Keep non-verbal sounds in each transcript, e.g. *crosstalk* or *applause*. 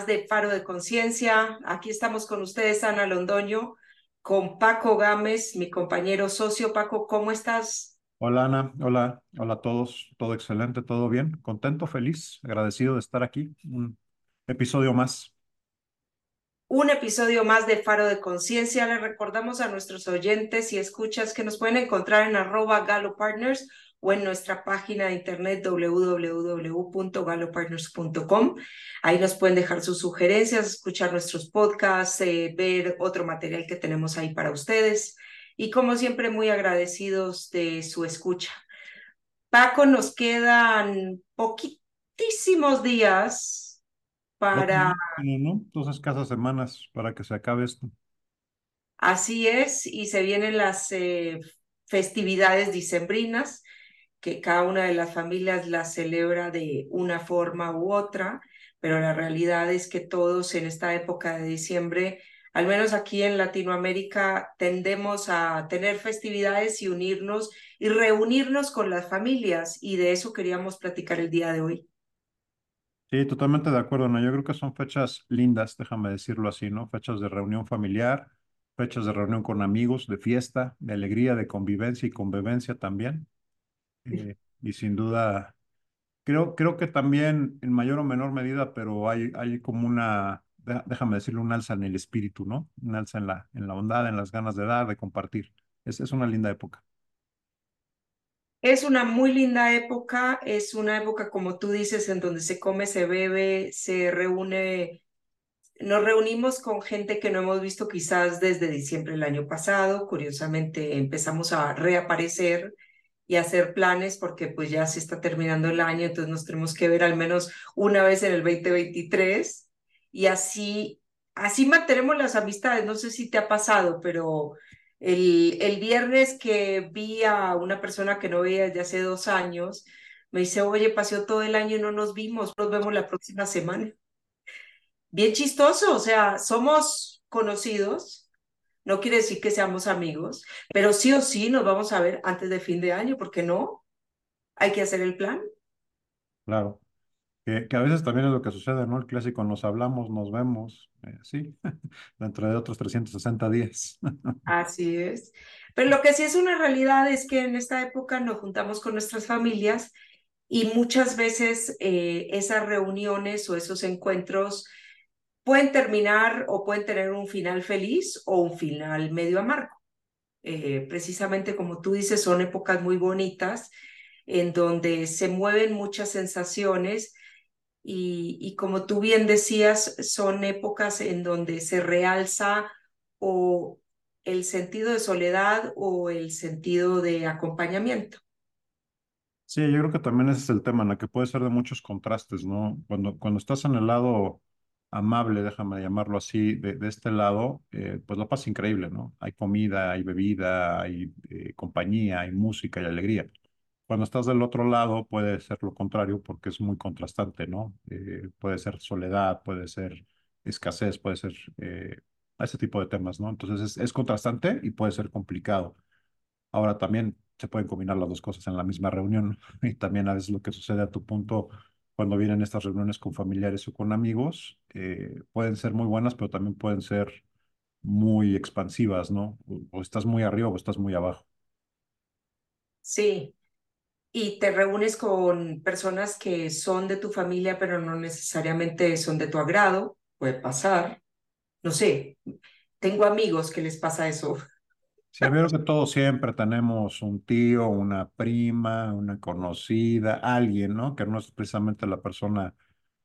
más de Faro de Conciencia. Aquí estamos con ustedes, Ana Londoño, con Paco Gámez, mi compañero socio. Paco, ¿cómo estás? Hola Ana, hola, hola a todos, todo excelente, todo bien, contento, feliz, agradecido de estar aquí, un episodio más. Un episodio más de Faro de Conciencia. Le recordamos a nuestros oyentes y escuchas que nos pueden encontrar en arroba Galo Partners o en nuestra página de internet www.galopartners.com. Ahí nos pueden dejar sus sugerencias, escuchar nuestros podcasts, eh, ver otro material que tenemos ahí para ustedes. Y como siempre, muy agradecidos de su escucha. Paco, nos quedan poquitísimos días para... ¿no? Dos escasas semanas para que se acabe esto. Así es, y se vienen las eh, festividades dicembrinas que cada una de las familias la celebra de una forma u otra, pero la realidad es que todos en esta época de diciembre, al menos aquí en Latinoamérica, tendemos a tener festividades y unirnos y reunirnos con las familias y de eso queríamos platicar el día de hoy. Sí, totalmente de acuerdo, ¿no? Yo creo que son fechas lindas, déjame decirlo así, ¿no? Fechas de reunión familiar, fechas de reunión con amigos, de fiesta, de alegría, de convivencia y convivencia también. Eh, y sin duda, creo, creo que también en mayor o menor medida, pero hay, hay como una, déjame decirlo, un alza en el espíritu, ¿no? Un alza en la, en la bondad, en las ganas de dar, de compartir. Es, es una linda época. Es una muy linda época, es una época, como tú dices, en donde se come, se bebe, se reúne, nos reunimos con gente que no hemos visto quizás desde diciembre del año pasado, curiosamente empezamos a reaparecer y hacer planes porque pues ya se está terminando el año, entonces nos tenemos que ver al menos una vez en el 2023 y así, así mantenemos las amistades. No sé si te ha pasado, pero el, el viernes que vi a una persona que no veía desde hace dos años, me dice, oye, pasó todo el año y no nos vimos, nos vemos la próxima semana. Bien chistoso, o sea, somos conocidos, no quiere decir que seamos amigos, pero sí o sí nos vamos a ver antes de fin de año, ¿por qué no? Hay que hacer el plan. Claro. Que, que a veces también es lo que sucede, ¿no? El clásico, nos hablamos, nos vemos, eh, sí, *laughs* dentro de otros 360 días. *laughs* Así es. Pero lo que sí es una realidad es que en esta época nos juntamos con nuestras familias y muchas veces eh, esas reuniones o esos encuentros pueden terminar o pueden tener un final feliz o un final medio amargo. Eh, precisamente como tú dices, son épocas muy bonitas en donde se mueven muchas sensaciones y, y, como tú bien decías, son épocas en donde se realza o el sentido de soledad o el sentido de acompañamiento. Sí, yo creo que también ese es el tema, en el que puede ser de muchos contrastes, ¿no? Cuando, cuando estás en el lado amable, déjame llamarlo así, de, este lado, eh, pues la paz increíble, ¿no? Hay comida, hay bebida, hay eh, compañía, hay música y alegría. Cuando estás del otro lado puede ser lo contrario porque es muy contrastante, ¿no? Eh, puede ser soledad, puede ser escasez, puede ser ese tipo de temas, ¿no? Entonces es, es contrastante y puede ser complicado. Ahora también se pueden combinar las dos cosas en la misma reunión *laughs* y también a veces lo que sucede a tu punto cuando vienen estas reuniones con familiares o con amigos, eh, pueden ser muy buenas, pero también pueden ser muy expansivas, ¿no? O, estás muy arriba o estás muy abajo. Sí, y te reúnes con personas que son de tu familia, pero no necesariamente son de tu agrado, puede pasar. No sé, tengo amigos que les pasa eso. Sí, veo que todos siempre tenemos un tío, una prima, una conocida, alguien, ¿no? Que no es precisamente la persona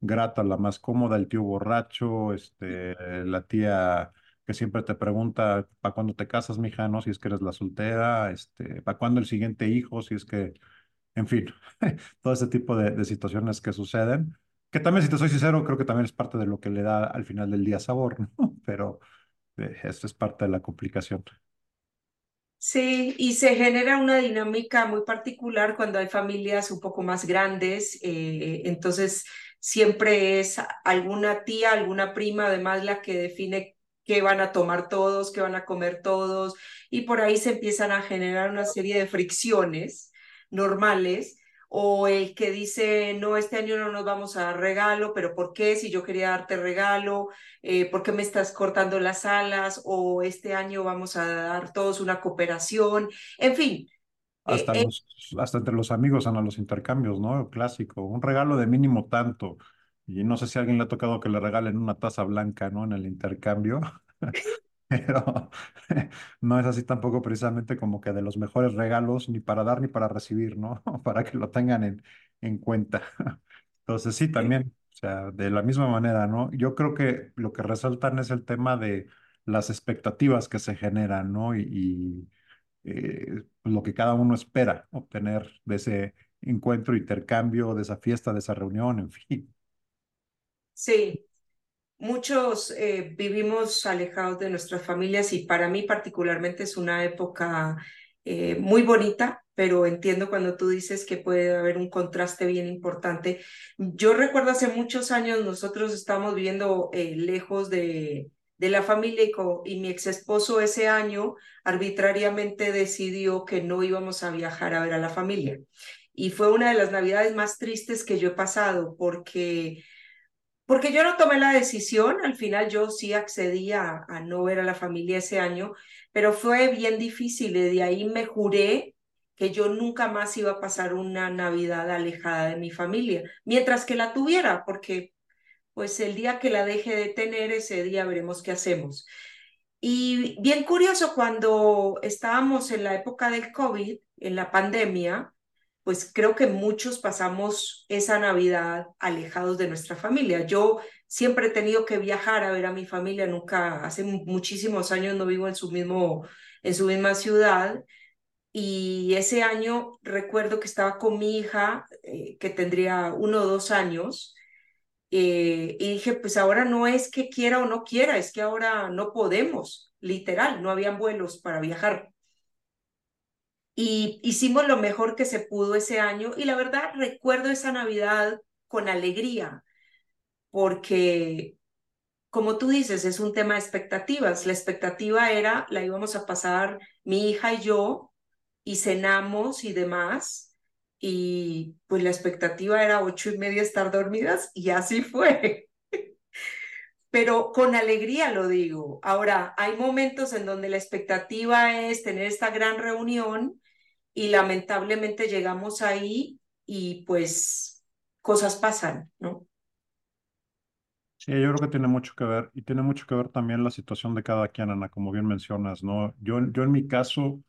grata, la más cómoda, el tío borracho, este, la tía que siempre te pregunta, ¿para cuándo te casas, mija? ¿No? Si es que eres la soltera, este, ¿para cuándo el siguiente hijo? Si es que, en fin, *laughs* todo ese tipo de, situaciones que suceden, que también, si te soy sincero, creo que también es parte de lo que le da al final del día sabor, *laughs* ¿no? Pero eh, esto es parte de la complicación. Sí, y se genera una dinámica muy particular cuando hay familias un poco más grandes, eh, entonces siempre es alguna tía, alguna prima, además la que define qué van a tomar todos, qué van a comer todos, y por ahí se empiezan a generar una serie de fricciones normales o el que dice, no, este año no nos vamos a dar regalo, pero ¿por qué? Si yo quería darte regalo, eh, ¿por qué me estás cortando las alas? O este año vamos a dar todos una cooperación, en fin. Hasta, eh, eh, los, hasta entre los amigos a los intercambios, ¿no? Clásico, un regalo de mínimo tanto. Y no sé si a alguien le ha tocado que le regalen una taza blanca, ¿no? En el intercambio. *laughs* *laughs* Pero no es así tampoco precisamente como que de los mejores regalos, ni para dar ni para recibir, ¿no? *laughs* Para que lo tengan en, en cuenta. *laughs* Entonces sí, también, o sea, de la misma manera, ¿no? Yo creo que lo que resaltan es el tema de las expectativas que se generan, ¿no? Y, y eh, lo que cada uno espera obtener de ese encuentro, intercambio, de esa fiesta, de esa reunión, en fin. Sí, muchos eh, vivimos alejados de nuestras familias y para mí particularmente es una época eh, muy bonita, pero entiendo cuando tú dices que puede haber un contraste bien importante. Yo recuerdo hace muchos años nosotros estábamos viviendo eh, lejos de, de la familia y, y mi ex esposo ese año arbitrariamente decidió que no íbamos a viajar a ver a la familia. Y fue una de las navidades más tristes que yo he pasado porque porque yo no tomé la decisión, al final yo sí accedí a, no ver a la familia ese año, pero fue bien difícil y de ahí me juré que yo nunca más iba a pasar una Navidad alejada de mi familia, mientras que la tuviera, porque pues el día que la deje de tener, ese día veremos qué hacemos. Y bien curioso, cuando estábamos en la época del COVID, en la pandemia, pues creo que muchos pasamos esa Navidad alejados de nuestra familia. Yo siempre he tenido que viajar a ver a mi familia, nunca, hace muchísimos años no vivo en su, mismo, en su misma ciudad. Y ese año recuerdo que estaba con mi hija, eh, que tendría uno o dos años, eh, y dije, pues ahora no es que quiera o no quiera, es que ahora no podemos, literal, no habían vuelos para viajar y hicimos lo mejor que se pudo ese año y la verdad recuerdo esa Navidad con alegría porque como tú dices es un tema de expectativas la expectativa era la íbamos a pasar mi hija y yo y cenamos y demás y pues la expectativa era ocho y media estar dormidas y así *laughs* fue pero con alegría lo digo. Ahora, hay momentos en donde la expectativa es tener esta gran reunión y lamentablemente llegamos ahí y pues cosas pasan, ¿no? Sí, yo creo que tiene mucho que ver y tiene mucho que ver también la situación de cada quien, Ana, como bien mencionas, ¿no? Yo, yo en mi caso,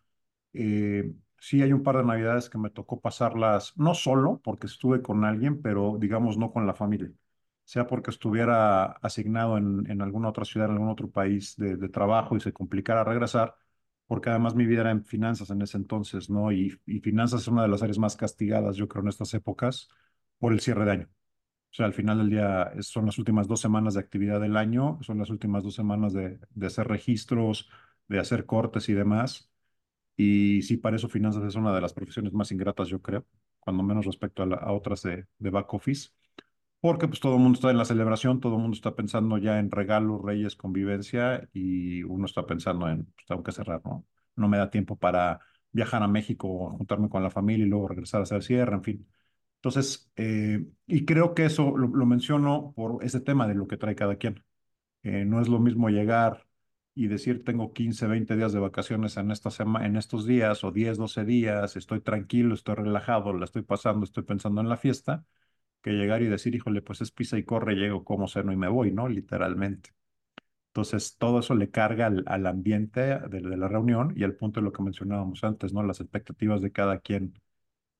eh, sí hay un par de navidades que me tocó pasarlas, no solo porque estuve con alguien, pero digamos no con la familia, sea porque estuviera asignado en, en alguna otra ciudad, en algún otro país de, de trabajo y se complicara regresar, porque además mi vida era en finanzas en ese entonces, ¿no? Y, y finanzas es una de las áreas más castigadas, yo creo, en estas épocas por el cierre de año. O sea, al final del día son las últimas dos semanas de actividad del año, son las últimas dos semanas de, de hacer registros, de hacer cortes y demás. Y sí, para eso finanzas es una de las profesiones más ingratas, yo creo, cuando menos respecto a, a otras de, de back office porque pues todo el mundo está en la celebración, todo el mundo está pensando ya en regalos, reyes, convivencia y uno está pensando en, pues tengo que cerrar, ¿no? No me da tiempo para viajar a México, juntarme con la familia y luego regresar a hacer cierre, en fin. Entonces, eh, y creo que eso lo, menciono por ese tema de lo que trae cada quien. Eh, no es lo mismo llegar y decir tengo 15, 20 días de vacaciones en, esta en estos días o 10, 12 días, estoy tranquilo, estoy relajado, la estoy pasando, estoy pensando en la fiesta, que llegar y decir, híjole, pues es pisa y corre, llego como seno y me voy, ¿no? Literalmente. Entonces, todo eso le carga al, ambiente de, la reunión y al punto de lo que mencionábamos antes, ¿no? Las expectativas de cada quien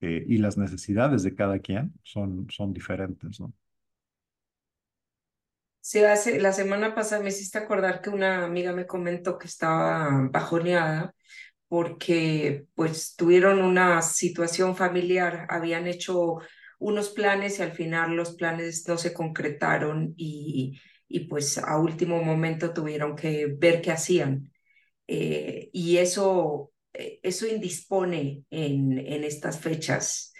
eh, y las necesidades de cada quien son, son diferentes, ¿no? Sí, hace, la semana pasada me hiciste acordar que una amiga me comentó que estaba bajoneada porque pues tuvieron una situación familiar, habían hecho unos planes y al final los planes no se concretaron y, y pues a último momento tuvieron que ver qué hacían. Eh, y eso, eh, eso indispone en, en estas fechas,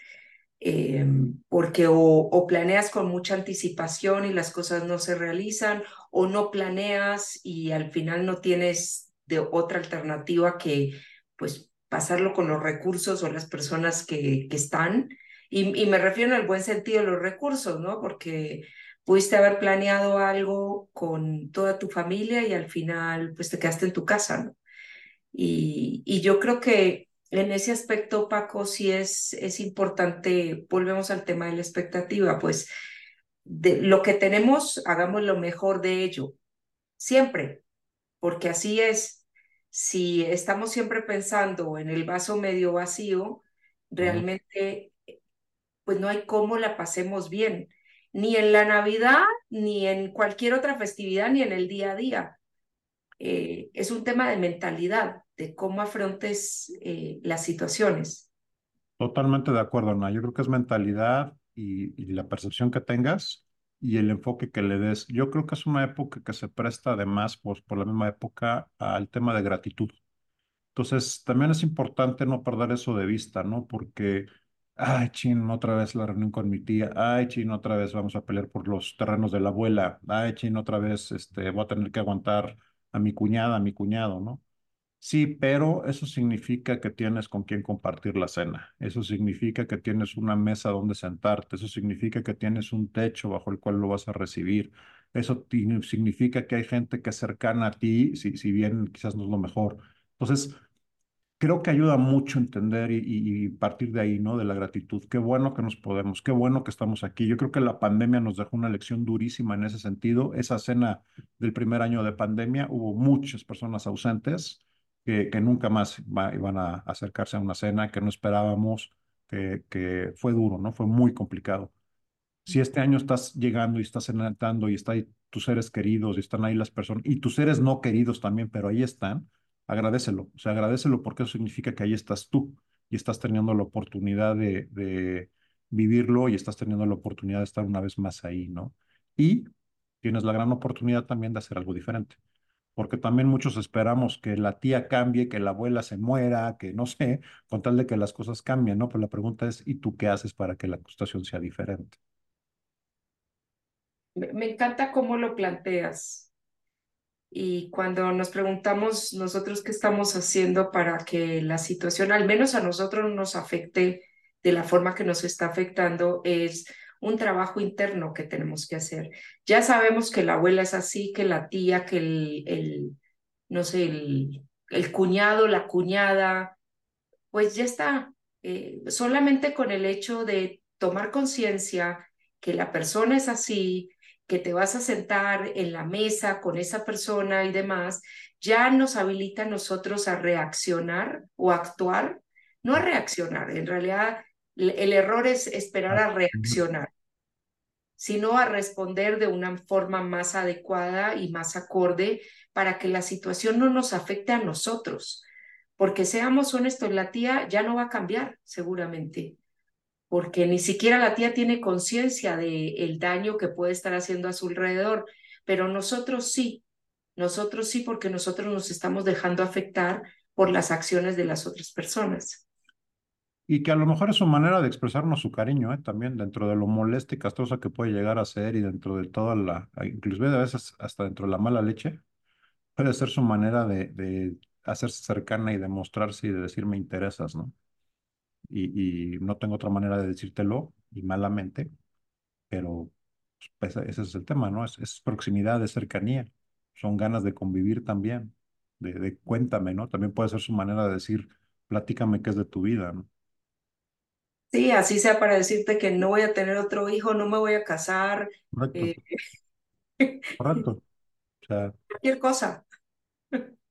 eh, porque o, o, planeas con mucha anticipación y las cosas no se realizan, o no planeas y al final no tienes de otra alternativa que pues pasarlo con los recursos o las personas que, que están Y, y me refiero en el buen sentido de los recursos, ¿no? Porque pudiste haber planeado algo con toda tu familia y al final pues te quedaste en tu casa, ¿no? Y, y yo creo que en ese aspecto, Paco, sí es, es importante, volvemos al tema de la expectativa, pues de lo que tenemos, hagamos lo mejor de ello, siempre, porque así es. Si estamos siempre pensando en el vaso medio vacío, realmente, pues no hay cómo la pasemos bien, ni en la Navidad, ni en cualquier otra festividad, ni en el día a día. Eh, es un tema de mentalidad, de cómo afrontes eh, las situaciones. Totalmente de acuerdo, Ana. Yo creo que es mentalidad y, y, la percepción que tengas y el enfoque que le des. Yo creo que es una época que se presta además, pues, por la misma época, al tema de gratitud. Entonces, también es importante no perder eso de vista, ¿no? Porque, ay, chin, otra vez la reunión con mi tía, ay, chin, otra vez vamos a pelear por los terrenos de la abuela, ay, chin, otra vez este, voy a tener que aguantar a mi cuñada, a mi cuñado, ¿no? Sí, pero eso significa que tienes con quién compartir la cena. Eso significa que tienes una mesa donde sentarte. Eso significa que tienes un techo bajo el cual lo vas a recibir. Eso significa que hay gente que es cercana a ti, si, si bien quizás no es lo mejor. Entonces, creo que ayuda mucho entender y, y, partir de ahí, ¿no? De la gratitud. Qué bueno que nos podemos, qué bueno que estamos aquí. Yo creo que la pandemia nos dejó una lección durísima en ese sentido. Esa cena del primer año de pandemia, hubo muchas personas ausentes que, que nunca más va, iban a acercarse a una cena, que no esperábamos, que, que fue duro, ¿no? Fue muy complicado. Si este año estás llegando y estás cenando y están tus seres queridos y están ahí las personas, y tus seres no queridos también, pero ahí están, agradecelo. O sea, agradecelo porque eso significa que ahí estás tú y estás teniendo la oportunidad de, vivirlo y estás teniendo la oportunidad de estar una vez más ahí, ¿no? Y tienes la gran oportunidad también de hacer algo diferente. Porque también muchos esperamos que la tía cambie, que la abuela se muera, que no sé, con tal de que las cosas cambien, ¿no? Pero la pregunta es, ¿y tú qué haces para que la situación sea diferente? Me encanta cómo lo planteas y cuando nos preguntamos nosotros qué estamos haciendo para que la situación, al menos a nosotros, no nos afecte de la forma que nos está afectando, es un trabajo interno que tenemos que hacer. Ya sabemos que la abuela es así, que la tía, que el, el no sé, el, el cuñado, la cuñada, pues ya está. Eh, solamente con el hecho de tomar conciencia que la persona es así, que te vas a sentar en la mesa con esa persona y demás, ya nos habilita a nosotros a reaccionar o actuar, no a reaccionar, en realidad el error es esperar a reaccionar, sino a responder de una forma más adecuada y más acorde para que la situación no nos afecte a nosotros. Porque seamos honestos, la tía ya no va a cambiar seguramente porque ni siquiera la tía tiene conciencia del el daño que puede estar haciendo a su alrededor, pero nosotros sí, nosotros sí, porque nosotros nos estamos dejando afectar por las acciones de las otras personas. Y que a lo mejor es su manera de expresarnos su cariño, ¿eh? también dentro de lo molesta y castrosa que puede llegar a ser y dentro de toda la, inclusive a veces hasta dentro de la mala leche, puede ser su manera de, de hacerse cercana y demostrarse y de decir me interesas, ¿no? Y, y, no tengo otra manera de decírtelo y malamente, pero pues, ese es el tema, ¿no? Es, es, proximidad, de cercanía, son ganas de convivir también, de, de, cuéntame, ¿no? También puede ser su manera de decir, platícame qué es de tu vida, ¿no? Sí, así sea para decirte que no voy a tener otro hijo, no me voy a casar. Correcto. Eh... *laughs* Correcto. O sea, cualquier cosa. *laughs*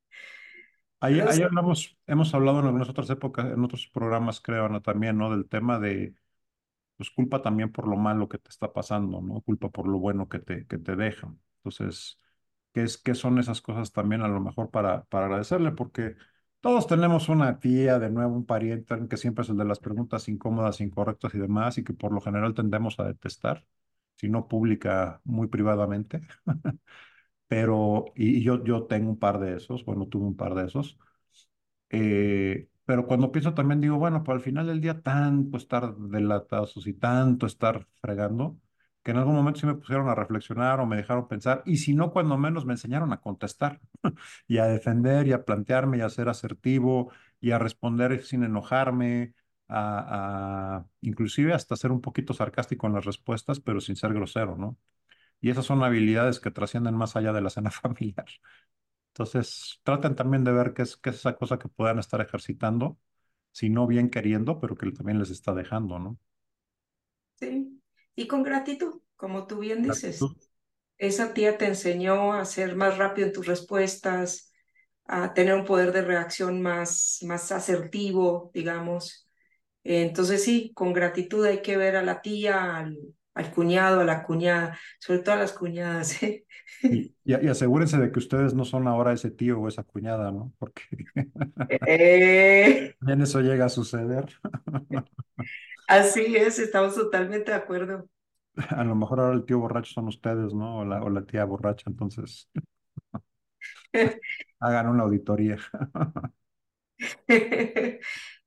Ahí, ahí hablamos, hemos hablado en algunas otras épocas, en otros programas, creo, ¿no? También, ¿no? Del tema de, pues, culpa también por lo malo que te está pasando, ¿no? Culpa por lo bueno que te, que te dejan. Entonces, ¿qué, es, ¿qué son esas cosas también a lo mejor para, para agradecerle? Porque todos tenemos una tía, de nuevo, un pariente, que siempre es el de las preguntas incómodas, incorrectas y demás, y que por lo general tendemos a detestar, si no pública, muy privadamente. *laughs* pero, y, yo, yo tengo un par de esos, bueno, tuve un par de esos, eh, pero cuando pienso también digo, bueno, pues al final del día tanto estar delatados y tanto estar fregando, que en algún momento sí me pusieron a reflexionar o me dejaron pensar, y si no, cuando menos me enseñaron a contestar *laughs* y a defender y a plantearme y a ser asertivo y a responder sin enojarme, a, a inclusive hasta ser un poquito sarcástico en las respuestas, pero sin ser grosero, ¿no? Y esas son habilidades que trascienden más allá de la cena *laughs* familiar. Entonces, traten también de ver qué es, qué es esa cosa que puedan estar ejercitando, si no bien queriendo, pero que también les está dejando, ¿no? Sí. Y con gratitud, como tú bien dices. Gratitud. Esa tía te enseñó a ser más rápido en tus respuestas, a tener un poder de reacción más, más asertivo, digamos. Entonces sí, con gratitud hay que ver a la tía, al, al cuñado, a la cuñada, sobre todo a las cuñadas. ¿eh? Y, asegúrense de que ustedes no son ahora ese tío o esa cuñada, ¿no? Porque Eh, *laughs* bien eso llega a suceder. así es, estamos totalmente de acuerdo. A lo mejor ahora el tío borracho son ustedes, ¿no? O la, o la tía borracha, entonces *laughs* hagan una auditoría. *laughs*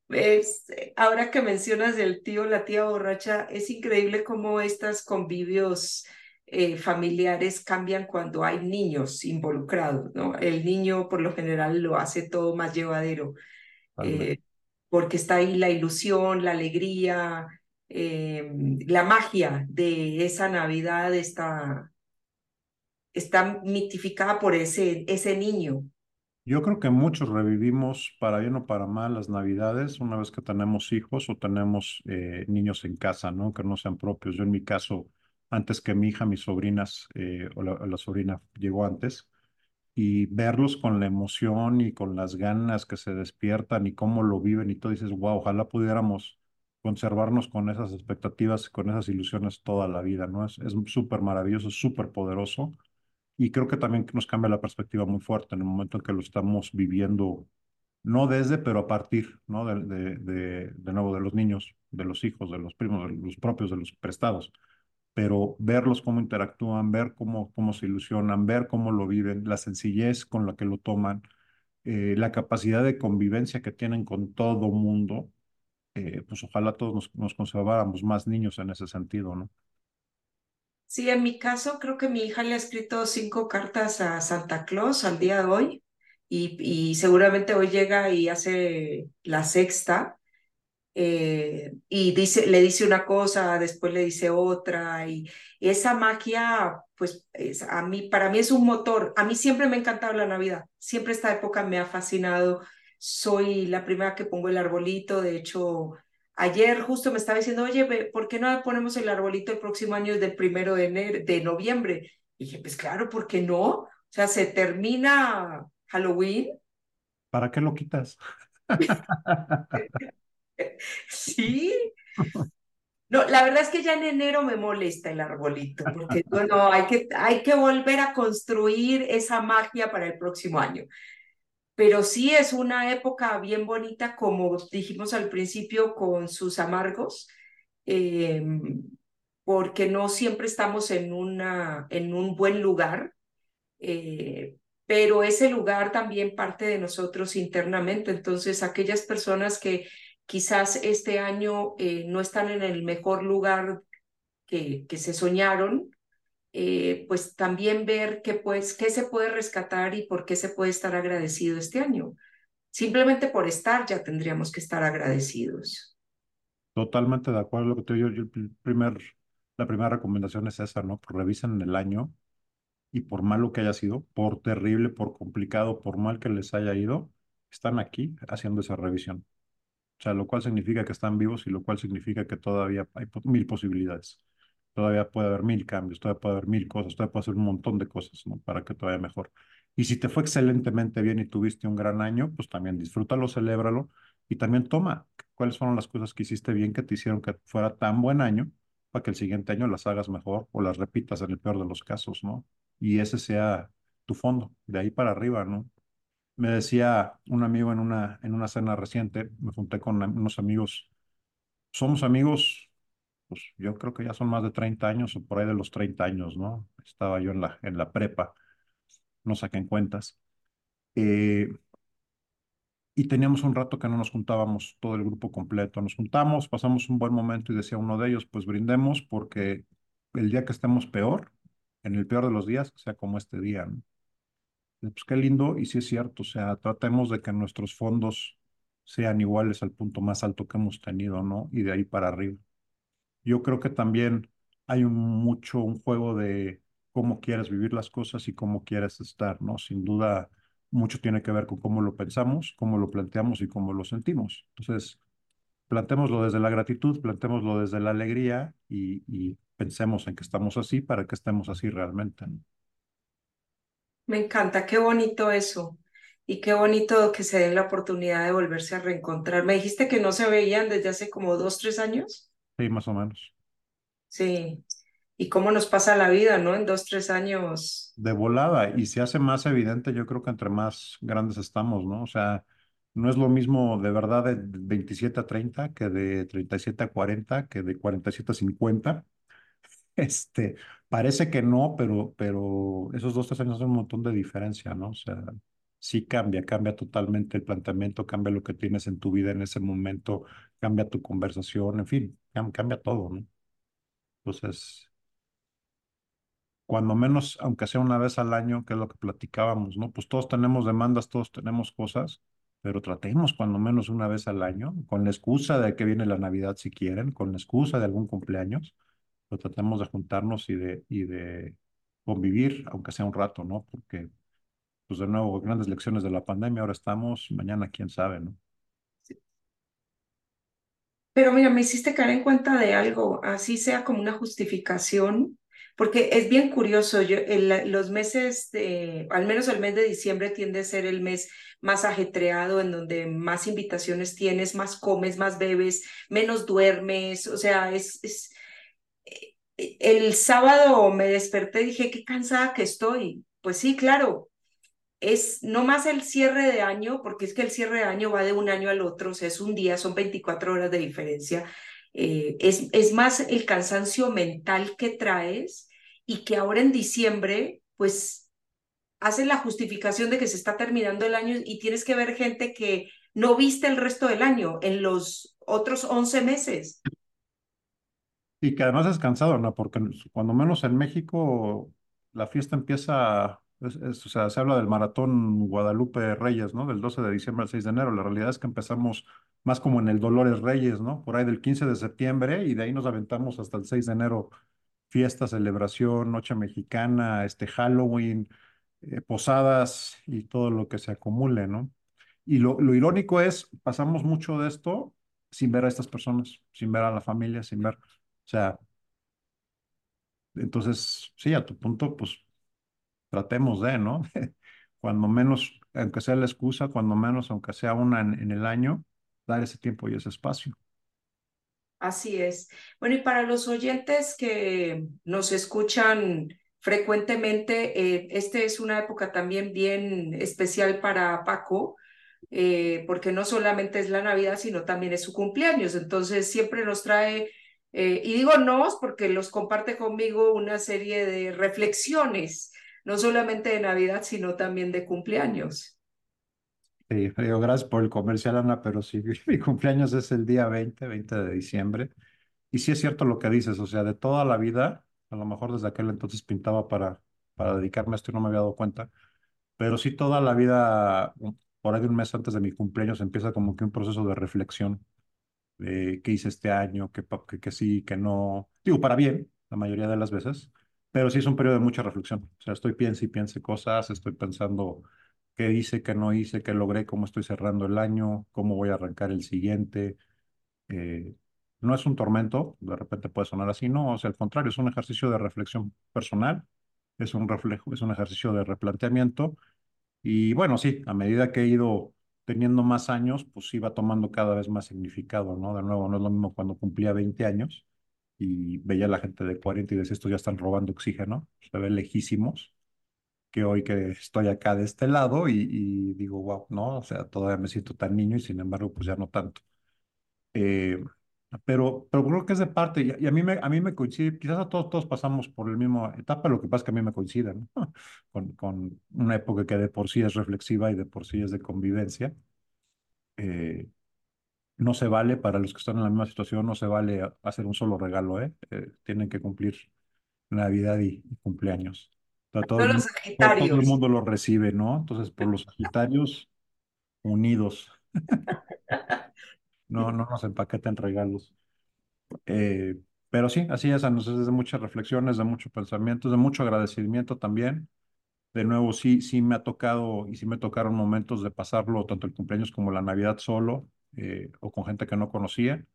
Es, ahora que mencionas el tío, la tía borracha, es increíble cómo estos convivios eh, familiares cambian cuando hay niños involucrados, ¿no? El niño por lo general lo hace todo más llevadero, eh, porque está ahí la ilusión, la alegría, eh, la magia de esa Navidad está, está mitificada por ese, ese niño. Yo creo que muchos revivimos, para bien o para mal, las Navidades una vez que tenemos hijos o tenemos eh, niños en casa, ¿no? Que no sean propios. Yo en mi caso, antes que mi hija, mis sobrinas, eh, o la, la sobrina llegó antes, y verlos con la emoción y con las ganas que se despiertan y cómo lo viven y todo, dices, wow, ojalá pudiéramos conservarnos con esas expectativas, con esas ilusiones toda la vida, ¿no? Es es súper maravilloso, súper poderoso y creo que también nos cambia la perspectiva muy fuerte en el momento en que lo estamos viviendo, no desde, pero a partir, ¿no? De, de, de, nuevo, de los niños, de los hijos, de los primos, de los propios, de los prestados. Pero verlos cómo interactúan, ver cómo, cómo se ilusionan, ver cómo lo viven, la sencillez con la que lo toman, eh, la capacidad de convivencia que tienen con todo mundo, eh, pues ojalá todos nos, nos conserváramos más niños en ese sentido, ¿no? Sí, en mi caso creo que mi hija le ha escrito cinco cartas a Santa Claus al día de hoy y, y seguramente hoy llega y hace la sexta eh, y dice, le dice una cosa, después le dice otra y, esa magia, pues es, a mí, para mí es un motor. A mí siempre me ha encantado la Navidad, siempre esta época me ha fascinado. Soy la primera que pongo el arbolito, de hecho Ayer justo me estaba diciendo, oye, ¿por qué no ponemos el arbolito el próximo año del primero de, enero, de noviembre? Y dije, pues claro, ¿por qué no? O sea, se termina Halloween. ¿Para qué lo quitas? sí. No, la verdad es que ya en enero me molesta el arbolito, porque bueno, hay que, hay que volver a construir esa magia para el próximo año pero sí es una época bien bonita, como dijimos al principio, con sus amargos, eh, porque no siempre estamos en, una, en un buen lugar, eh, pero ese lugar también parte de nosotros internamente. Entonces, aquellas personas que quizás este año eh, no están en el mejor lugar que, que se soñaron, eh, pues también ver qué, pues, qué se puede rescatar y por qué se puede estar agradecido este año. Simplemente por estar ya tendríamos que estar agradecidos. Totalmente de acuerdo. Lo que te digo, yo, primer, la primera recomendación es esa, ¿no? Revisen el año y por malo que haya sido, por terrible, por complicado, por mal que les haya ido, están aquí haciendo esa revisión. O sea, lo cual significa que están vivos y lo cual significa que todavía hay mil posibilidades. Todavía puede haber mil cambios, todavía puede haber mil cosas, todavía puede hacer un montón de cosas, ¿no? Para que todavía mejor. Y si te fue excelentemente bien y tuviste un gran año, pues también disfrútalo, celébralo y también toma cuáles fueron las cosas que hiciste bien que te hicieron que fuera tan buen año para que el siguiente año las hagas mejor o las repitas en el peor de los casos, ¿no? Y ese sea tu fondo, de ahí para arriba, ¿no? Me decía un amigo en una, en una cena reciente, me junté con unos amigos, somos amigos pues yo creo que ya son más de 30 años o por ahí de los 30 años, ¿no? Estaba yo en la, en la prepa, no saquen cuentas. Eh, y teníamos un rato que no nos juntábamos todo el grupo completo. Nos juntamos, pasamos un buen momento y decía uno de ellos, pues brindemos porque el día que estemos peor, en el peor de los días, sea como este día, ¿no? Pues qué lindo y sí es cierto, o sea, tratemos de que nuestros fondos sean iguales al punto más alto que hemos tenido, ¿no? Y de ahí para arriba. Yo creo que también hay mucho un juego de cómo quieres vivir las cosas y cómo quieres estar, ¿no? Sin duda, mucho tiene que ver con cómo lo pensamos, cómo lo planteamos y cómo lo sentimos. Entonces, plantémoslo desde la gratitud, plantémoslo desde la alegría y, y pensemos en que estamos así para que estemos así realmente. ¿no? Me encanta, qué bonito eso. Y qué bonito que se den la oportunidad de volverse a reencontrar. Me dijiste que no se veían desde hace como dos, tres años. Sí, más o menos. Sí. Y cómo nos pasa la vida, ¿no? En dos, tres años. De volada, y se hace más evidente, yo creo que entre más grandes estamos, ¿no? O sea, no es lo mismo de verdad de 27 a 30 que de 37 a 40, que de 47 a 50. *laughs* Este, parece que no, pero, pero esos dos, tres años hacen un montón de diferencia, ¿no? O sea, sí cambia, cambia totalmente el planteamiento, cambia lo que tienes en tu vida en ese momento, cambia tu conversación, en fin, cam- cambia todo, ¿no? Entonces, cuando menos, aunque sea una vez al año, que es lo que platicábamos, ¿no? Pues todos tenemos demandas, todos tenemos cosas, pero tratemos cuando menos una vez al año, con la excusa de que viene la Navidad si quieren, con la excusa de algún cumpleaños, pero tratemos de juntarnos y de, y de convivir, aunque sea un rato, ¿no? Porque, pues de nuevo, grandes lecciones de la pandemia, ahora estamos, mañana quién sabe, ¿no? Pero mira, me hiciste caer en cuenta de algo, así sea como una justificación, porque es bien curioso, los meses de, al menos el mes de diciembre tiende a ser el mes más ajetreado, en donde más invitaciones tienes, más comes, más bebes, menos duermes, o sea, es, es, eh, el sábado me desperté y dije, qué cansada que estoy. Pues sí, claro, es no más el cierre de año, porque es que el cierre de año va de un año al otro, o sea, es un día, son 24 horas de diferencia. Eh, es, es más el cansancio mental que traes y que ahora en diciembre, pues, haces la justificación de que se está terminando el año y tienes que ver gente que no viste el resto del año en los otros 11 meses. Y que además es cansado, ¿no? Porque cuando menos en México la fiesta empieza, es- es- o sea, se habla del maratón Guadalupe Reyes, ¿no? Del 12 de diciembre al 6 de enero. La realidad es que empezamos más como en el Dolores Reyes, ¿no? Por ahí del 15 de septiembre y de ahí nos aventamos hasta el 6 de enero. Fiesta, celebración, noche mexicana, este Halloween, eh, posadas y todo lo que se acumule, ¿no? Y lo, lo irónico es, pasamos mucho de esto sin ver a estas personas, sin ver a la familia, sin ver, o sea, entonces, sí, a tu punto, pues tratemos de, ¿no? *laughs* Cuando menos, aunque sea la excusa, cuando menos, aunque sea una en, en el año, dar ese tiempo y ese espacio. Así es. Bueno, y para los oyentes que nos escuchan frecuentemente, eh, este es una época también bien especial para Paco, eh, porque no solamente es la Navidad, sino también es su cumpleaños. Entonces, siempre nos trae, eh, y digo nos, porque los comparte conmigo una serie de reflexiones, no solamente de Navidad, sino también de cumpleaños. Sí, digo, gracias por el comercial, Ana, pero sí, *laughs* mi cumpleaños es el día 20, 20 de diciembre. Y sí es cierto lo que dices, o sea, de toda la vida, a lo mejor desde aquel entonces pintaba para, para dedicarme a esto y no me había dado cuenta, pero sí toda la vida, por ahí un mes antes de mi cumpleaños, empieza como que un proceso de reflexión de qué hice este año, qué, qué, qué sí, qué no. Digo, para bien, la mayoría de las veces, pero sí es un periodo de mucha reflexión. O sea, estoy piense y piense cosas, estoy pensando qué hice, qué no hice, qué logré, cómo estoy cerrando el año, cómo voy a arrancar el siguiente. Eh, no es un tormento, de repente puede sonar así, no, o sea, al contrario, es un ejercicio de reflexión personal, es un reflejo, es un ejercicio de replanteamiento y bueno, sí, a medida que he ido teniendo más años, pues iba tomando cada vez más significado, ¿no? De nuevo, no es lo mismo cuando cumplía 20 años y veía a la gente de 40 y decía, estos ya están robando oxígeno, se ven lejísimos, que hoy que estoy acá de este lado y, y digo, wow, no, o sea, todavía me siento tan niño y sin embargo, pues ya no tanto. Eh, pero, pero creo que es de parte, y, y a mí me, a mí me coincide, quizás a todos, todos pasamos por la misma etapa, lo que pasa es que a mí me coincide, ¿no? *laughs* Con, con una época que de por sí es reflexiva y de por sí es de convivencia. Eh, no se vale, para los que están en la misma situación, no se vale a- hacer un solo regalo, ¿eh? Eh, tienen que cumplir Navidad y, y cumpleaños. O sea, todo el Todos los mundo, todo, todo el mundo lo recibe, ¿no? Entonces, por los Sagitarios, unidos. *laughs* No, no nos empaqueten regalos. Eh, pero sí, así es, es de muchas reflexiones, de mucho pensamiento, de mucho agradecimiento también. De nuevo, sí, sí me ha tocado y sí me tocaron momentos de pasarlo, tanto el cumpleaños como la Navidad solo eh, o con gente que no conocía.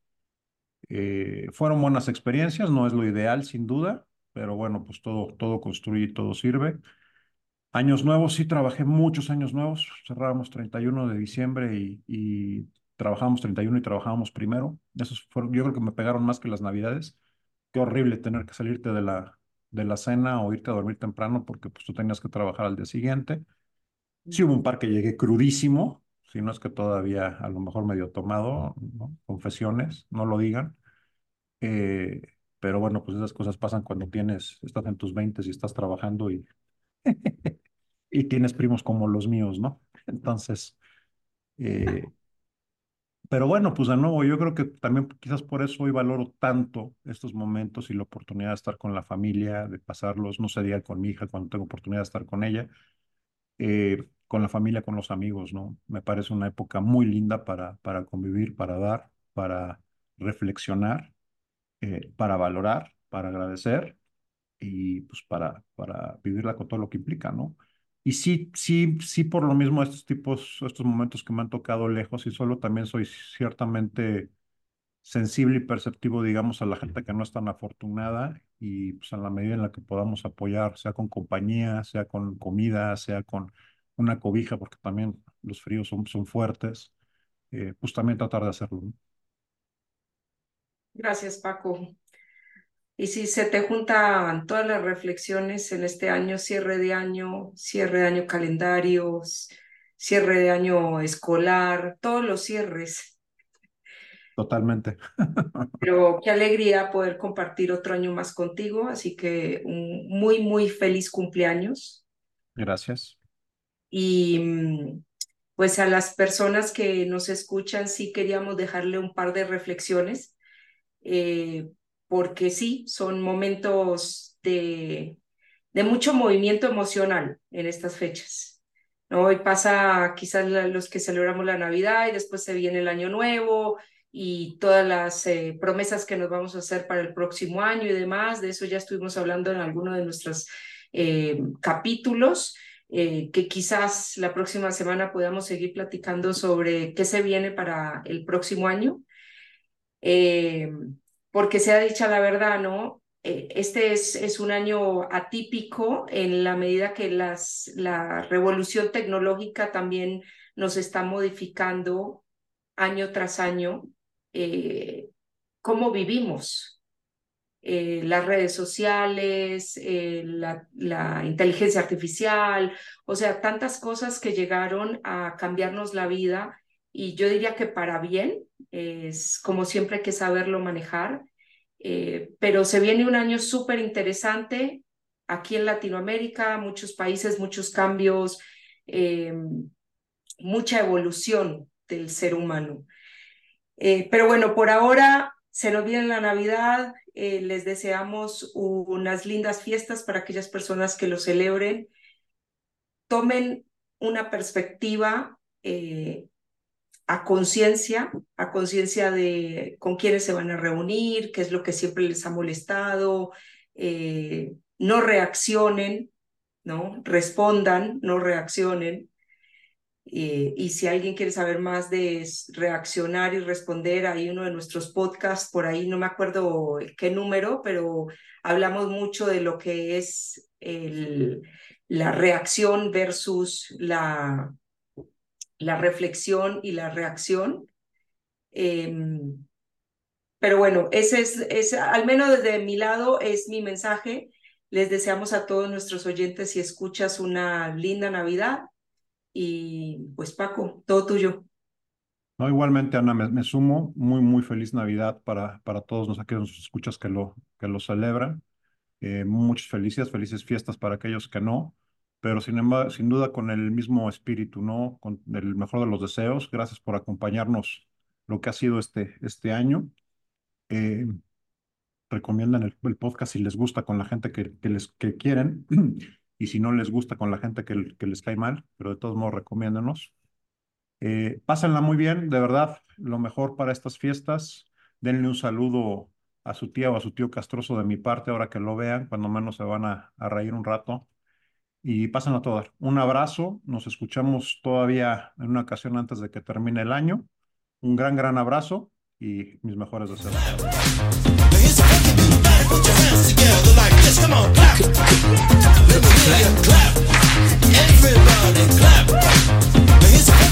Eh, fueron buenas experiencias, no es lo ideal, sin duda, pero bueno, pues todo, todo construye todo sirve. Años nuevos, sí trabajé muchos años nuevos, cerrábamos 31 de diciembre y, y trabajábamos 31 y trabajábamos primero. Esos fueron, yo creo que me pegaron más que las navidades. Qué horrible tener que salirte de la, de la cena o irte a dormir temprano porque pues tú tenías que trabajar al día siguiente. Sí hubo un par que llegué crudísimo, si no es que todavía a lo mejor medio tomado, ¿no? confesiones, no lo digan. Eh, pero bueno, pues esas cosas pasan cuando tienes, estás en tus 20 y estás trabajando y, *laughs* y tienes primos como los míos, ¿no? *laughs* Entonces, eh, pero bueno, pues de nuevo, yo creo que también quizás por eso hoy valoro tanto estos momentos y la oportunidad de estar con la familia, de pasarlos, no sé, día con mi hija cuando tengo oportunidad de estar con ella, eh, con la familia, con los amigos, ¿no? Me parece una época muy linda para, para convivir, para dar, para reflexionar, eh, para valorar, para agradecer y pues para, para vivirla con todo lo que implica, ¿no? Y sí, sí, sí, por lo mismo estos tipos, estos momentos que me han tocado lejos y solo también soy ciertamente sensible y perceptivo, digamos, a la gente que no es tan afortunada y pues en la medida en la que podamos apoyar, sea con compañía, sea con comida, sea con una cobija, porque también los fríos son, son fuertes, eh, pues también tratar de hacerlo. Gracias, Paco. Y si se te juntan todas las reflexiones en este año, cierre de año, cierre de año calendarios, cierre de año escolar, todos los cierres. Totalmente. *laughs* Pero qué alegría poder compartir otro año más contigo, así que un muy, muy feliz cumpleaños. Gracias. Y mm, pues a las personas que nos escuchan, sí queríamos dejarle un par de reflexiones. Eh, porque sí, son momentos de, de mucho movimiento emocional en estas fechas. ¿no? Hoy pasa quizás los que celebramos la Navidad y después se viene el Año Nuevo y todas las eh, promesas que nos vamos a hacer para el próximo año y demás. De eso ya estuvimos hablando en alguno de nuestros eh, capítulos. Eh, que quizás la próxima semana podamos seguir platicando sobre qué se viene para el próximo año porque sea dicha la verdad, ¿no? Eh, este es, es, un año atípico en la medida que las, la revolución tecnológica también nos está modificando año tras año eh, cómo vivimos. Eh, las redes sociales, la, la inteligencia artificial, o sea, tantas cosas que llegaron a cambiarnos la vida y yo diría que para bien, es como siempre hay que saberlo manejar, eh, pero se viene un año súper interesante aquí en Latinoamérica, muchos países, muchos cambios, eh, mucha evolución del ser humano. Eh, pero bueno, por ahora se nos viene la Navidad, les deseamos unas lindas fiestas para aquellas personas que lo celebren. Tomen una perspectiva a conciencia, a conciencia de con quiénes se van a reunir, qué es lo que siempre les ha molestado, eh, no reaccionen, ¿no? Respondan, no reaccionen. Eh, y si alguien quiere saber más de reaccionar y responder, hay uno de nuestros podcasts por ahí, no me acuerdo qué número, pero hablamos mucho de lo que es el, la reacción versus la, la reflexión y la reacción. Em, pero bueno, ese es, es, al menos desde mi lado, es mi mensaje. Les deseamos a todos nuestros oyentes y escuchas una linda Navidad. Y pues Paco, todo tuyo. No, igualmente, Ana, me, sumo. Muy, muy feliz Navidad para, para todos los aquellos nos escuchas que lo, que lo celebran. Eh, muchas felicidades, felices fiestas para aquellos que no pero sin, sin duda con el mismo espíritu, ¿no? Con el mejor de los deseos. Gracias por acompañarnos lo que ha sido este, este año. Eh, recomiendan el, podcast si les gusta con la gente que, que les que quieren *clears throat* y si no les gusta con la gente que, les cae mal, pero de todos modos recomiéndanos. Eh, pásenla muy bien, de verdad, lo mejor para estas fiestas. Denle un saludo a su tía o a su tío castroso de mi parte ahora que lo vean, cuando menos se van a, a reír un rato. Y pásenla a dar. Un abrazo, nos escuchamos todavía en una ocasión antes de que termine el año. Un gran, gran abrazo y mis mejores deseos. Put your hands together like this. Come on, clap. Let me hear you clap. Everybody clap. Now here's a